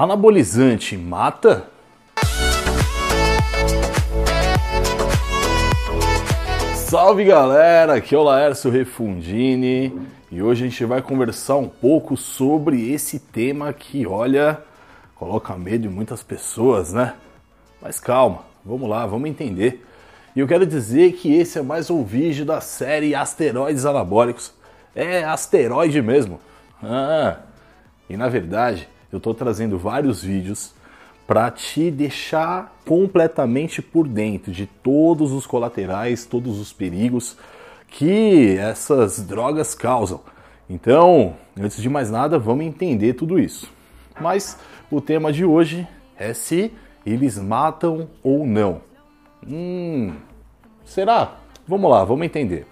Anabolizante mata? Salve galera, aqui é o Laércio Refundini e hoje a gente vai conversar um pouco sobre esse tema que, olha, coloca medo em muitas pessoas, né? Mas calma, vamos lá, vamos entender. E eu quero dizer que esse é mais um vídeo da série Asteroides Anabólicos. É asteroide mesmo. Ah, e na verdade, eu estou trazendo vários vídeos para te deixar completamente por dentro de todos os colaterais, todos os perigos que essas drogas causam. Então, antes de mais nada, vamos entender tudo isso. Mas o tema de hoje é se eles matam ou não. Hum, será? Vamos lá, vamos entender.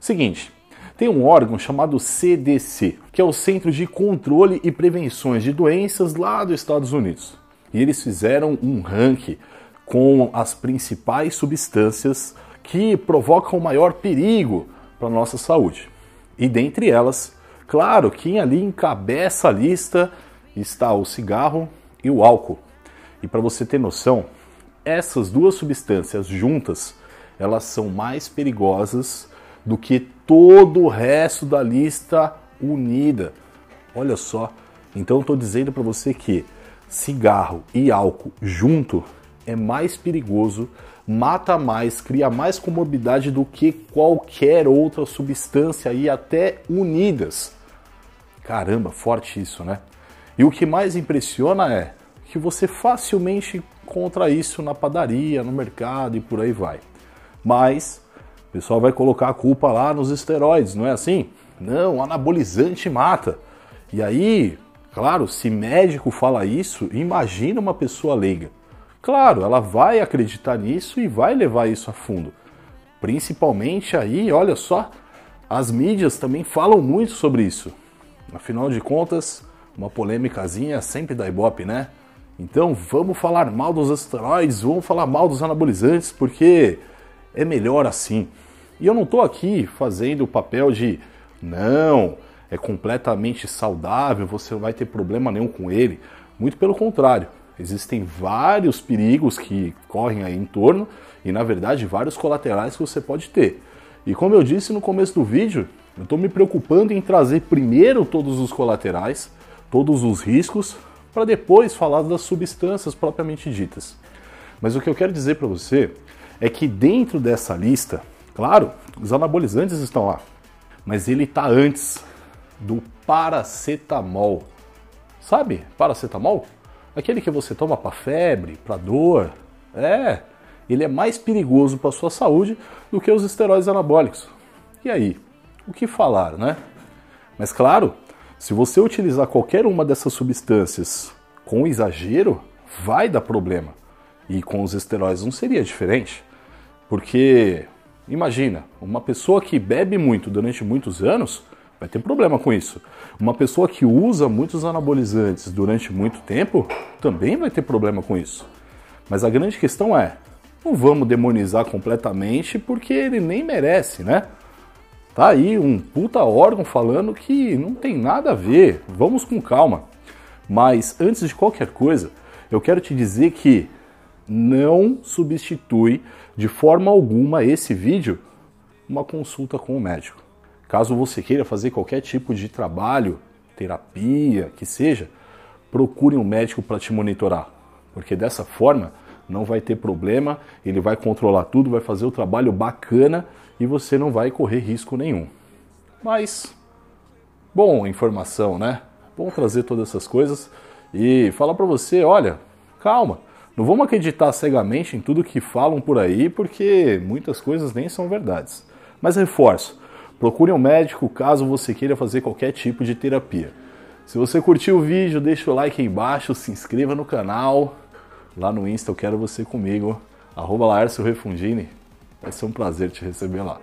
Seguinte, tem um órgão chamado CDC, que é o Centro de Controle e Prevenções de Doenças lá dos Estados Unidos. E eles fizeram um ranking com as principais substâncias que provocam maior perigo para a nossa saúde. E dentre elas, claro, quem ali encabeça a lista está o cigarro e o álcool. E para você ter noção, essas duas substâncias juntas, elas são mais perigosas do que todo o resto da lista unida. Olha só. Então estou dizendo para você que cigarro e álcool junto é mais perigoso, mata mais, cria mais comorbidade do que qualquer outra substância e até unidas. Caramba, forte isso, né? E o que mais impressiona é que você facilmente encontra isso na padaria, no mercado e por aí vai. Mas o pessoal vai colocar a culpa lá nos esteroides, não é assim? Não, anabolizante mata. E aí, claro, se médico fala isso, imagina uma pessoa leiga. Claro, ela vai acreditar nisso e vai levar isso a fundo. Principalmente aí, olha só, as mídias também falam muito sobre isso. Afinal de contas, uma polêmicazinha sempre dá ibope, né? Então vamos falar mal dos esteroides, vamos falar mal dos anabolizantes, porque é melhor assim. E eu não estou aqui fazendo o papel de não, é completamente saudável, você não vai ter problema nenhum com ele. Muito pelo contrário, existem vários perigos que correm aí em torno e, na verdade, vários colaterais que você pode ter. E como eu disse no começo do vídeo, eu estou me preocupando em trazer primeiro todos os colaterais, todos os riscos, para depois falar das substâncias propriamente ditas. Mas o que eu quero dizer para você é que dentro dessa lista, claro, os anabolizantes estão lá, mas ele está antes do paracetamol. Sabe, paracetamol? Aquele que você toma para febre, para dor. É, ele é mais perigoso para sua saúde do que os esteroides anabólicos. E aí, o que falar, né? Mas claro, se você utilizar qualquer uma dessas substâncias com exagero, vai dar problema. E com os esteroides não seria diferente. Porque, imagina, uma pessoa que bebe muito durante muitos anos vai ter problema com isso. Uma pessoa que usa muitos anabolizantes durante muito tempo também vai ter problema com isso. Mas a grande questão é: não vamos demonizar completamente porque ele nem merece, né? Tá aí um puta órgão falando que não tem nada a ver. Vamos com calma. Mas antes de qualquer coisa, eu quero te dizer que não substitui de forma alguma esse vídeo uma consulta com o médico. Caso você queira fazer qualquer tipo de trabalho, terapia, que seja, procure um médico para te monitorar, porque dessa forma não vai ter problema, ele vai controlar tudo, vai fazer o trabalho bacana e você não vai correr risco nenhum. Mas, bom, informação, né? Bom trazer todas essas coisas e falar para você, olha, calma, não vamos acreditar cegamente em tudo que falam por aí, porque muitas coisas nem são verdades. Mas reforço, procure um médico caso você queira fazer qualquer tipo de terapia. Se você curtiu o vídeo, deixa o like aí embaixo, se inscreva no canal. Lá no Insta eu quero você comigo, arroba Refundini. Vai ser um prazer te receber lá.